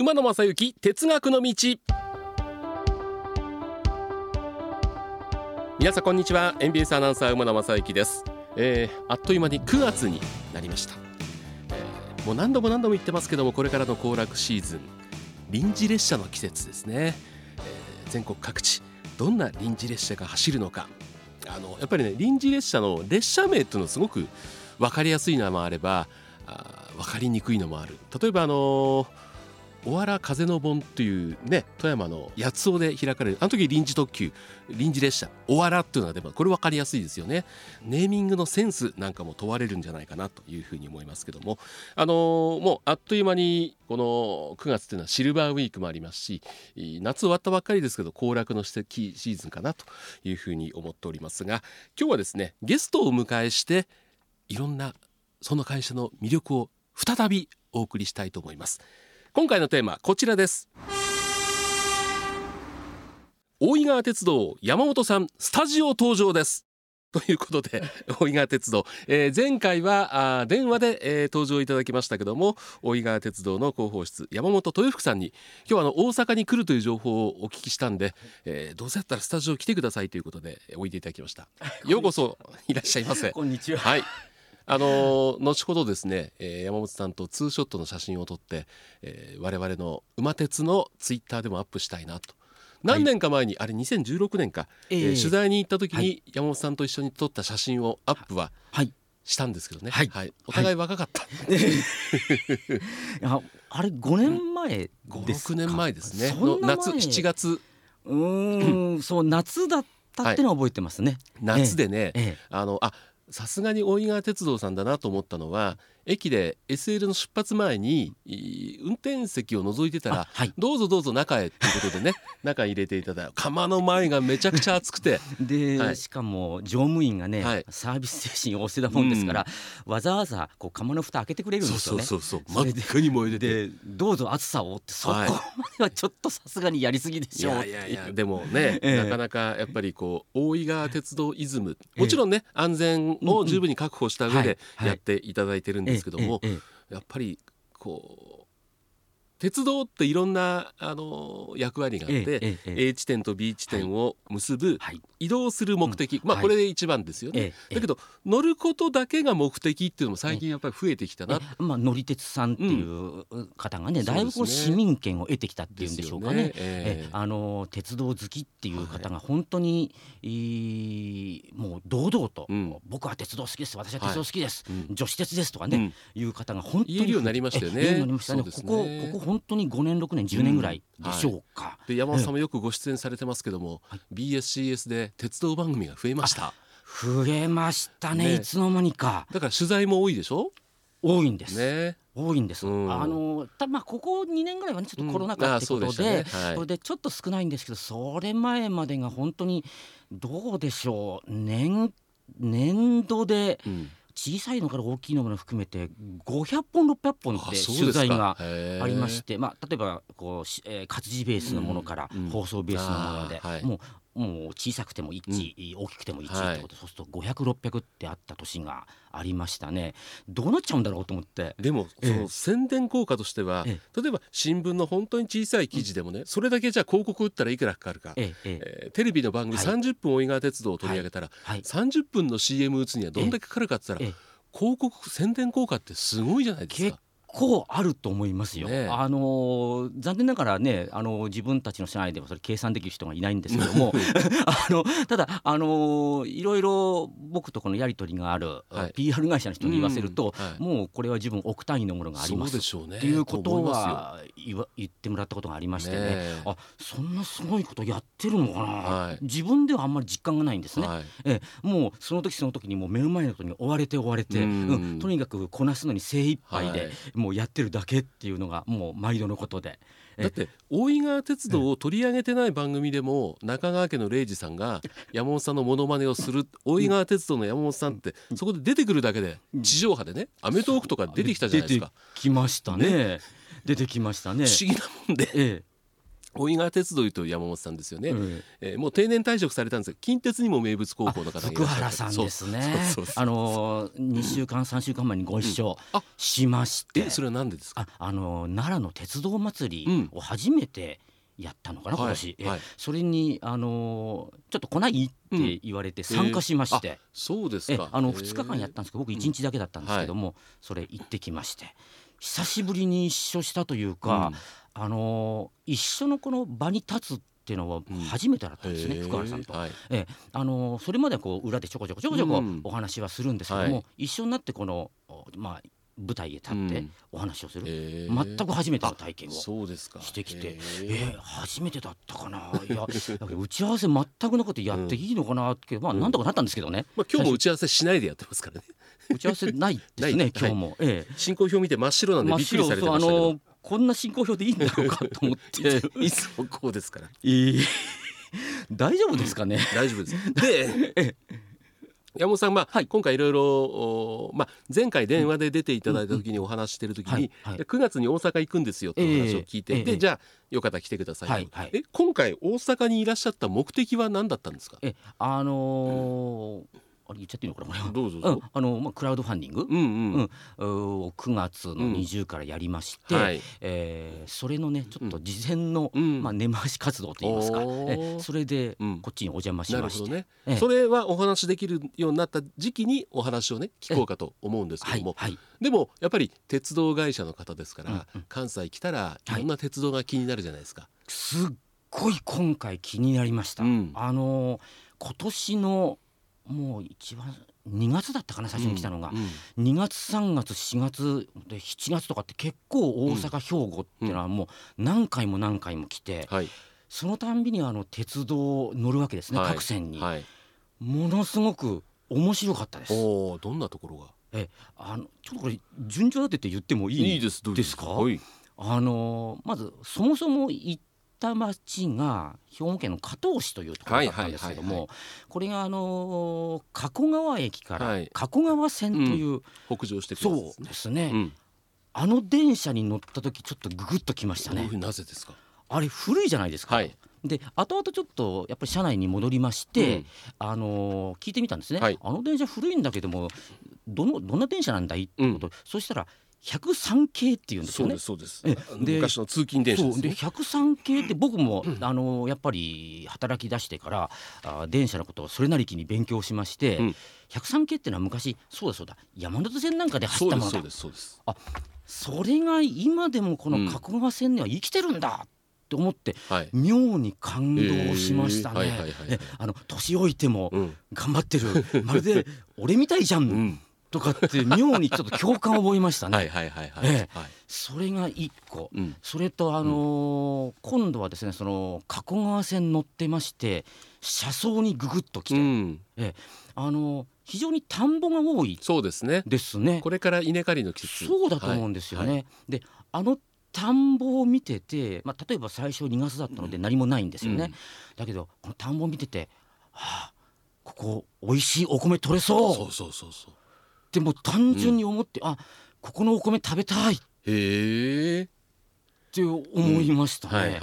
馬野正幸哲学の道。皆さんこんにちは。NBS アナウンサー馬野正幸です、えー、あっという間に9月になりました、えー、もう何度も何度も言ってますけどもこれからの行楽シーズン臨時列車の季節ですね、えー、全国各地どんな臨時列車が走るのか。あのやっぱりね臨時列車の列車名っていうのはすごく分かりやすいのもあればあ分かりにくいのもある。例えばあのーおわら風の盆っていうね富山の八尾で開かれるあの時臨時特急臨時列車おわらっていうのはでもこれ分かりやすいですよね。ネーミングのセンスなんかも問われるんじゃないかなというふうに思いますけども。あのー、もうあっという間にこの9月っていうのはシルバーウィークもありますし夏終わったばっかりですけど行楽のシーズンかなというふうに思っておりますが今日はですねゲストをお迎えしていろんなその会社の魅力を再びお送りしたいと思います。今回のテーマこちらです。大井川鉄道山本さんスタジオ登場です。ということで 大井川鉄道、えー、前回はあ電話で、えー、登場いただきましたけども大井川鉄道の広報室山本豊福さんに今日はあの大阪に来るという情報をお聞きしたんで、えー、どうせやったらスタジオ来てくださいということでおいでいただきました。ようこそいらっしゃいませ。こんにちは。はいあの後ほどですね、えー、山本さんとツーショットの写真を撮って、えー、我々の馬鉄のツイッターでもアップしたいなと。何年か前に、はい、あれ2016年か、えー、えー、取材に行った時に山本さんと一緒に撮った写真をアップは、はい。したんですけどね、はい、はい、お互い若かった、は い、やあれ5年前ですか、うん、年前ですね。の夏7月。うんそう夏だったってのは覚えてますね、夏でね、ええ、あのあさすがに大井川鉄道さんだなと思ったのは駅で SL の出発前に運転席を覗いてたら、はい、どうぞどうぞ中へということでね 中入れていただいて釜の前がめちゃくちゃ暑くて。で、はい、しかも乗務員がね、はい、サービス精神旺盛だもんですから、うん、わざわざこう釜の蓋開けてくれるんですよね。そうそうそう真っ赤に燃えてて。どうぞ暑さをってそこまではちょっとさすがにやりすぎでしょう。いやいやでもね、えー、なかなかやっぱりこう大井川鉄道イズムもちろんね、えー、安全を十分に確保した上でやっていただいてるんですけども、やっぱりこう鉄道っていろんなあの役割があって、ええ A 地点と B 地点を結ぶ、はい、移動する目的、うん、まあこれで一番ですよね、だけど乗ることだけが目的っていうのも最近やっぱり増えてきたな、まあ、乗り鉄さんっていう方がね、うん、だいぶこう市民権を得てきたっていうんでしょうかね、ね。えあの鉄道好きっていう方が本当に、はい、もう堂々と、うん、僕は鉄道好きです私は鉄道好きです、はい、女子鉄ですとかね、いう方が本当に言えるようになりましたよね。ね。ここここ本当に5年6年10年ぐらいでしょうか、うんはい、で山本さんもよくご出演されてますけども、はい、BSCS で鉄道番組が増えました。増えましたね、ね、いつの間にか。だから取材も多いでしょ？多いんです、ね、多いんです、うん、あのたまあここ2年ぐらいはねちょっとコロナ禍ってことでうんでね。はい、それでちょっと少ないんですけどそれ前までが本当にどうでしょう。年年度で、うん小さいのから大きいのも含めて500本600本って取材がありましてまあ、例えばこう、えー、活字ベースのものから放送ベースのもので、もうもう小さくても1、うん、大きくても1ってこと、そうすると500600ってあった年がありましたね。どうなっちゃうんだろうと思って。でもその宣伝効果としては、ええ、例えば新聞の本当に小さい記事でもね、うん、それだけじゃ広告打ったらいくらかかるか、ええー、テレビの番組30分大井川鉄道を取り上げたら、はい。はい、30分の CM 打つにはどんだけかかるかって言ったら、広告宣伝効果ってすごいじゃないですか。構あると思いますよ。ね、あの残念ながらねあの自分たちの社内ではそれ計算できる人がいないんですけども。あのただあのいろいろ僕とこのやり取りがある、はい、PR 会社の人に言わせると、うんはい、もうこれは自分億単位のものがあります。っていうことは言わ言ってもらったことがありましてね、ね、あそんなすごいことやってるのかな、はい、自分ではあんまり実感がないんですね。えもうその時その時にもう目の前のことに追われて追われて、うん、うん、とにかくこなすのに精一杯で、もうやってるだけっていうのがもう毎度のことで。だって大井川鉄道を取り上げてない番組でも中川家の礼二さんが 山本さんのモノマネをする大井川鉄道の山本さんってそこで出てくるだけで地上波でね『アメトーーク』とか出てきたじゃないですか。出てきましたね。ね出てきましたね。不思議なもんで、ええ、大井川鉄道いうと山本さんですよね、うん、えー、もう定年退職されたんですが近鉄にも名物高校の方福原さんですね。あの2週間3週間前にご一緒しまして、うん、それは何でですか？ああの奈良の鉄道祭りを初めてやったのかな、今年、はい、それにあのちょっと来ないって言われて参加しまして、うん、そうですか。あの2日間やったんですけど僕1日だけだったんですけども、はい、それ行ってきまして。久しぶりに一緒したというか、あの一緒のこの場に立つっていうのは初めてだったんですね、うん、福原さんと。はい、えあのそれまではこう裏でちょこちょこちょこちょこお話はするんですけども、うんはい、一緒になってこのまあ舞台へ立ってお話をする、うん、全く初めての体験をしてきて、えー、初めてだったかな。いや打ち合わせ全くなくてやっていいのかなって、まあなんとかなったんですけどね、まあ、今日も打ち合わせしないでやってますからね。打ち合わせないですね 今日も、ええ、進行表見て真っ白なんでびっくりされてましたけどこんな進行表でいいんだろうかと思って。いつもこうですから、えー、大丈夫ですかね？大丈夫です。で山本さん、まあ、はい、今回いろいろ、まあ、前回電話で出ていただいた時にお話してる時に、はいはい、9月に大阪行くんですよってお話を聞いて、えー、でじゃあよかったら来てください、はいはい、え今回大阪にいらっしゃった目的は何だったんですか？えあのーうんあれ言っちゃっていいのかなどうぞ、うん、あのまあクラウドファンディング、うんうん。うん、9月の20からやりまして、うんはい、えー、それのねちょっと事前の、うん、まあ根回し活動といいますか、えそれでこっちにお邪魔しまして、ね、それはお話できるようになった時期にお話をね聞こうかと思うんですけども、はいはい、でもやっぱり鉄道会社の方ですから、うんうん、関西来たらいろんな鉄道が気になるじゃないですか。すっごい今回気になりました。あの今年のもう一番2月だったかな最初に来たのが、うん、2月3月4月で7月とかって結構大阪、兵庫っていうのはもう何回も何回も来て、はい、そのたんびにあの鉄道乗るわけですね、はい、各線に、はい、ものすごく面白かったです。おどんなところが？えあのちょっとこれ順序立てて言ってもいいですか？あのまずそもそも行っった町が兵庫県の加東市というところだったんですけども、これがあの加古川駅から加古川線という、北上してそうですね、あの電車に乗った時ちょっとググッときましたね。なぜですか？あれ古いじゃないですか。はい。で後々ちょっとやっぱり車内に戻りまして、うん、あの聞いてみたんですね、はい、あの電車古いんだけどもどのどんな電車なんだい？ってこと、うん、そしたら103系っていうんですよね。そうですで昔の通勤電車で、ね、103系って僕も、うん、あのやっぱり働き出してからあ電車のことをそれなりきに勉強しまして、うん、103系っていうのは昔そうだそうだ山手線なんかで走ったものだ。そうですそうですあそれが今でもこの加古川線には生きてるんだ。って思って、はい、妙に感動しましたね。あの年老いても頑張ってる、うん、まるで俺みたいじゃん、うんとかって妙にちょっと共感を覚えましたね。はいはいはいはい、ええ、それが一個、うん、それとあのーうん、今度はですねその加古川線乗ってまして車窓にぐぐっと来て、うん、ええ、あのー、非常に田んぼが多いそうですね。ですね。これから稲刈りの季節。そうだと思うんですよね。はいはい、であの田んぼを見てて、まあ、例えば最初2月だったので何もないんですよね。だけどこの田んぼを見てて、はあ、ここ美味しいお米取れそう。そうそうそうそうってもう単純に思って、うん、あここのお米食べたい。って思いましたね。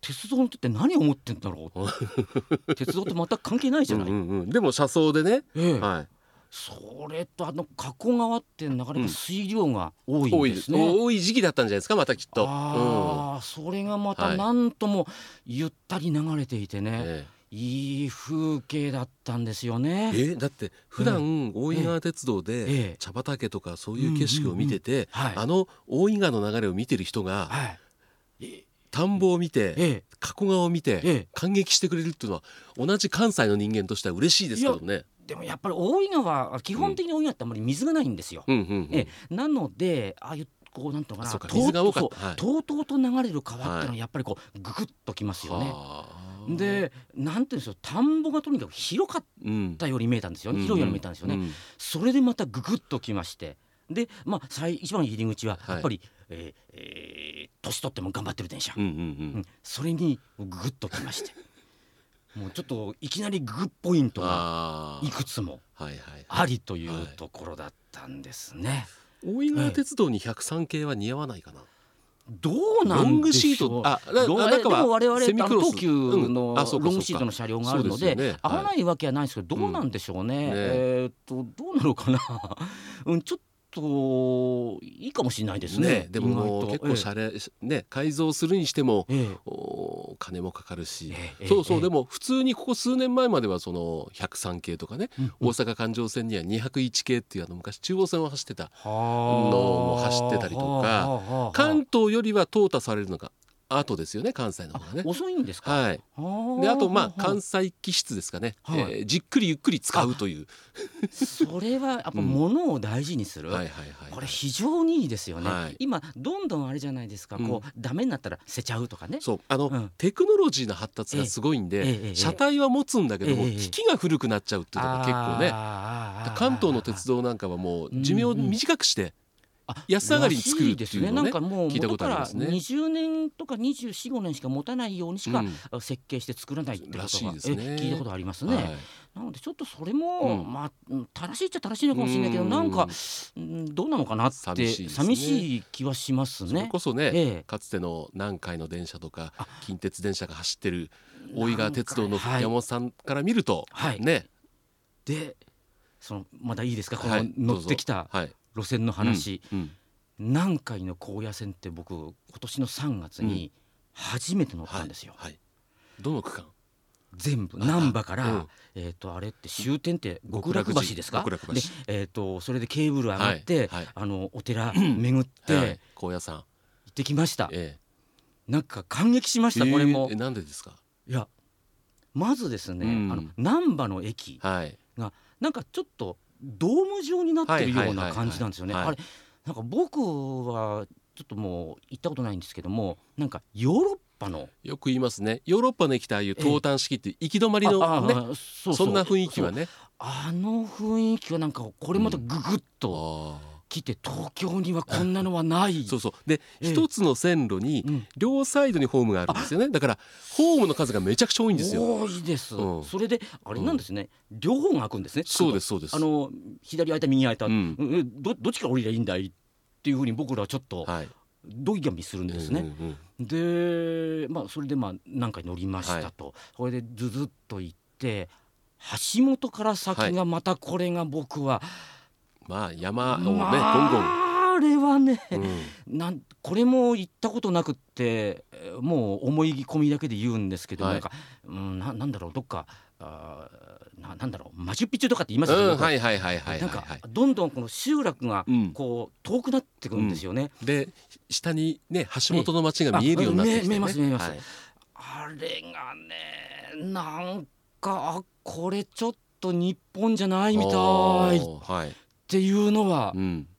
鉄道のって何を思ってんだろう 鉄道と全く関係ないじゃない、うんうん、でも車窓でね、ええ、はい、それとあの加古川ってなかなか水量が多いんですね、うん、多い時期だったんじゃないですかまたきっと。ああ、うん、それがまた何ともゆったり流れていてね、えいい風景だったんですよね。えだって普段大井川鉄道で茶畑とかそういう景色を見てて、あの大井川の流れを見てる人が、はい、田んぼを見て、加古川を見て、感激してくれるっていうのは同じ関西の人間としては嬉しいですけどね。でもやっぱり大井川基本的に大井川ってあんまり水がないんですよ。えなのでああいうこうなんとかなとうとうと流れる川っていうのはやっぱりこうぐぐっときますよね。でなんていうんですよ田んぼがとにかく広かったように見えたんですよね、うん、広いように見えたんですよね、うん、それでまたググッときまして。でまあ最一番入り口はやっぱり、はい、えー、えー、年取っても頑張ってる電車、うんうんうん、それにググッときまして。もうちょっといきなりグッポイントがいくつもありというところだったんですね。大井川鉄道に103系は似合わないかな、どうなんでしょう。あロン中は我々東急のロングシートの車両があるので、ね、合わないわけはないですけどどうなんでしょうね。え。ー、っとどうなのかな、うん、ちょっといいかもしれないですね。ねでも結構シャレ、ええ、ね改造するにしても、金もかかるし、え、そうそう、でも普通にここ数年前まではその103系とかね、うん。大阪環状線には201系っていうあの昔中央線を走ってたのも走ってたりとか関東よりは淘汰されるのが後ですよね関西の方がね。遅いんですか？はい。であとまあ関西気質ですかね、はい、えー、じっくりゆっくり使うという。それはやっぱ物を大事にする、はいはいはい、これ非常にいいですよね、はい、今どんどんあれじゃないですか、こうダメになったら捨てちゃうとかね。そう。あの、うん、テクノロジーの発達がすごいんで、ええ。え、車体は持つんだけども、機器が古くなっちゃうっていうのが結構ね。関東の鉄道なんかはもう寿命を短くして、うんうん安上がりに作るっていうの、ね、なんかもう元から20年とか2425年しか持たないようにしか設計して作らないってことが、ね、聞いたことありますね。はい、なのでちょっとそれも、うん、まあ正しいっちゃ正しいのかもしれないけど、ん、なんかどうなのかなって寂しい,、寂しい気はしますね。それこそね、ええ、かつての南海の電車とか近鉄電車が走ってる大井川鉄道の山本さんから見ると、はい、ね。でそのまだいいですか？この乗ってきた、はい路線の話、うんうん、南海の高野線って僕今年の3月に初めて乗ったんですよ。はいはい、どの区間？全部。難波から、うん、えっ、ー、とあれって終点って極楽橋ですか？で、えーと、それでケーブル上がって、はいはい、あのお寺巡って、はい、高野山。行ってきました、えー、なんか感激しました、これも。えなんでですか？いやまずですね、うん、あの難波の駅が、なんかちょっとドーム状になってるような感じなんですよね。あれなんか僕はちょっともう行ったことないんですけどもなんかヨーロッパのよく言いますね。ヨーロッパの駅ってああいう投炭式って行き止まりのねそんな雰囲気はね。あの雰囲気はなんかこれまたググッと。うん来て東京にはこんなのはない。そうそう。で一、つの線路に両サイドにホームがあるんですよね。だからホームの数がめちゃくちゃ多いんですよ。多いです、うん、それであれなんですね、うん、両方が開くんですね。そうですそうです。あの左開いた右開いた、うん、どどっちから降りりゃいいんだいっていうふうに僕らはちょっと、はい。ドギャミするんですね。うんうん、でまあそれでまあ何回乗りましたと、はい、それでずずっと行って橋本から先がまたこれが僕は、はいまあ山をね、まあ、ゴンゴン。あれはね、うん、なんこれも行ったことなくってもう思い込みだけで言うんですけど、はい、なんか、うん、ななんだろうどっかあななんだろうマチュピチュとかって言いますよね、うん、はいはいはいはいなんかどんどんこの集落がこう、遠くなってくるんですよね、うん、で下にね橋本の町が見えるようになってきて、ね、見えます見えます、はい、あれがねなんかこれちょっと日本じゃないみたい、はい、っていうのは、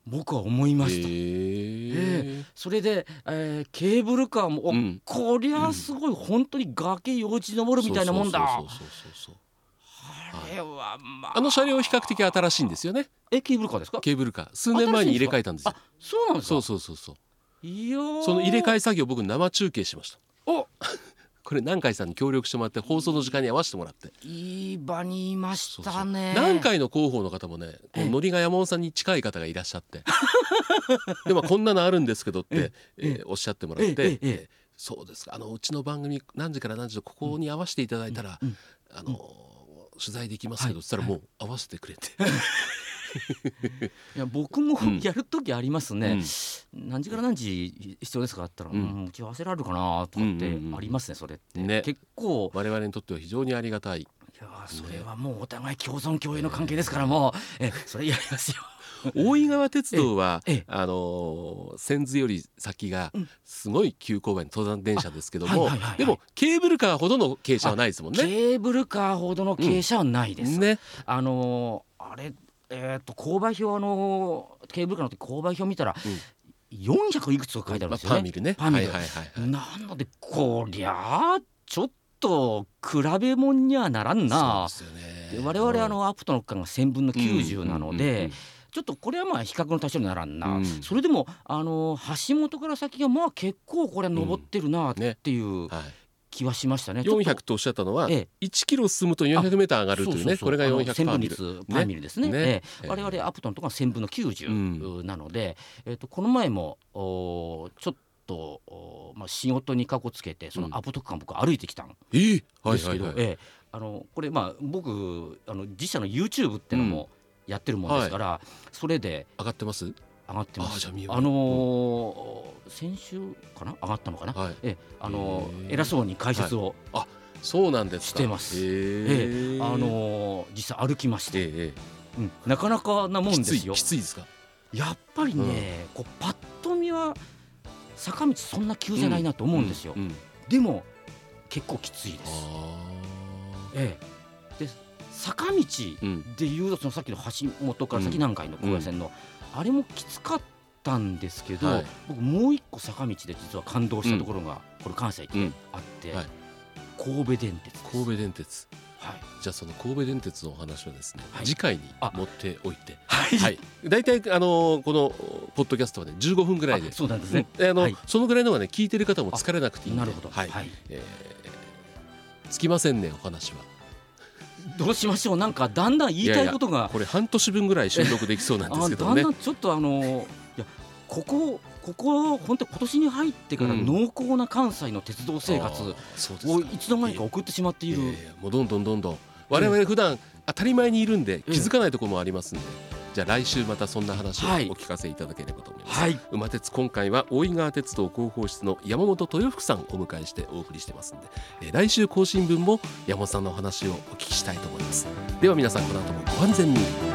僕は思いました。えー、それで、えー、ケーブルカーも、うん、こりゃすごい、うん、本当に崖よじ登るみたいなもんだ。あれはまあ、あの車両比較的新しいんですよね。えケーブルカーですか？ケーブルカー数年前に入れ替えたんですよ。そうなんですそうそうそうそう。いやその入れ替え作業僕生中継しました。おこれ南海さんに協力してもらって放送の時間に合わせてもらって。いい場にいましたね。南海の広報の方もねのりが山本さんに近い方がいらっしゃって。でもこんなのあるんですけどって、えー、おっしゃってもらって、えー、そうですか。あのうちの番組何時から何時でここに合わせていただいたら、うん、あの、取材できますけど、はい、そしたらもう合わせてくれて。いや僕もやる時ありますね、うん、何時から何時必要ですかあったら、うん、打ち合わせられるかなとかってありますねそれって、ね、結構我々にとっては非常にありがたい。いやそれはもうお互い共存共栄の関係ですからもう。えそれやりますよ。大井川鉄道はあの千頭より先がすごい急勾配の登山電車ですけども、でもケーブルカーほどの傾斜はないですもんね。ケーブルカーほどの傾斜はないです。ね、あのあれえー、と購買表のケーブルカーの時購買表見たら、うん、400いくつか書いてあるんですよね。パーミルね。パーミル。はいはいはい、なのでこりゃちょっと比べ物にはならんな。そうですよね。我々あのアプトの区間が1000分の90なので。ちょっとこれはまあ比較の対象にならんな、うん、それでもあの橋本から先がまあ結構これは登ってるなっていう、うんねはい気はしましたね。400とおっしゃったのは、ええ、1キロ進むと400メーター上がるというね、これが400パーミル。パーミルですね。ね。ええ、我々アプトンとか1000分の90なので、うん、えっ、ー、とこの前もおちょっと、まあ、仕事にかこつけてそのアポトク間僕歩いてきたんですけど、ええ。あのこれまあ僕あの自社の YouTube ってのもやってるもんですから、うんそれで上がってます？上がってます。あのー、先週かな？上がったのかな、はい、えあのー、偉そうに解説を、はい、あそうなんですしてます。ええあのー、実際歩きまして、えうん、なかなかなもんですよ。きついですか？やっぱりね、うん、こうパッと見は坂道そんな急じゃないなと思うんですよ。うんうん、でも結構きついです。ええ、で坂道でいうとそのさっきの橋本から先南海の高野線の、あれもきつかったんですけど、はい、僕もう一個坂道で実は感動したところが、これ関西にあって。はい。神戸電鉄神戸電鉄。はい、じゃあその神戸電鉄のお話はですね、はい、次回に持っておいて、はい、はい、大体あのこのポッドキャストはね15分ぐらいで、そうなんですね。あの、はい、そのぐらいのがね聞いてる方も疲れなくていいなるほど。はい。はい、えー、つきませんねお話は。どうしましょう。なんかだんだん言いたいことが。これ半年分ぐらい収録できそうなんですけどね。だんだんちょっとあのいやここここ本当今年に入ってから濃厚な関西の鉄道生活をいつの間にか送ってしまっている、もうどんどんどんどん。我々普段当たり前にいるんで気づかないところもありますんで、じゃあ来週またそんな話をお聞かせいただければと思います、はい、馬鉄今回は大井川鉄道広報室の山本豊福さんをお迎えしてお送りしてますんで、えー、来週更新分も山本さんのお話をお聞きしたいと思います。では皆さんこの後もご安全に